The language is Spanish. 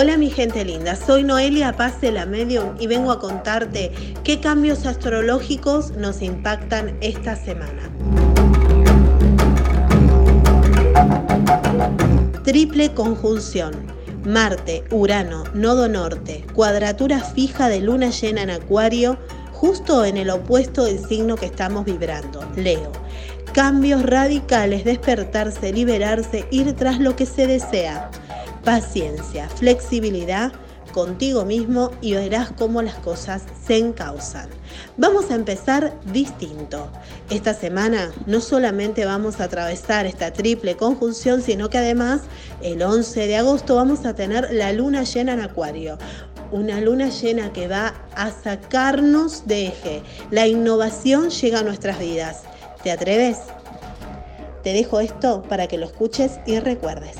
Hola mi gente linda, soy Noelia Paz de la Medium y vengo a contarte qué cambios astrológicos nos impactan esta semana. Triple conjunción. Marte, Urano, Nodo Norte, cuadratura fija de luna llena en Acuario, justo en el opuesto del signo que estamos vibrando, Leo. Cambios radicales, despertarse, liberarse, ir tras lo que se desea paciencia, flexibilidad contigo mismo y verás cómo las cosas se encausan. Vamos a empezar distinto. Esta semana no solamente vamos a atravesar esta triple conjunción, sino que además el 11 de agosto vamos a tener la luna llena en Acuario. Una luna llena que va a sacarnos de eje. La innovación llega a nuestras vidas. ¿Te atreves? Te dejo esto para que lo escuches y recuerdes.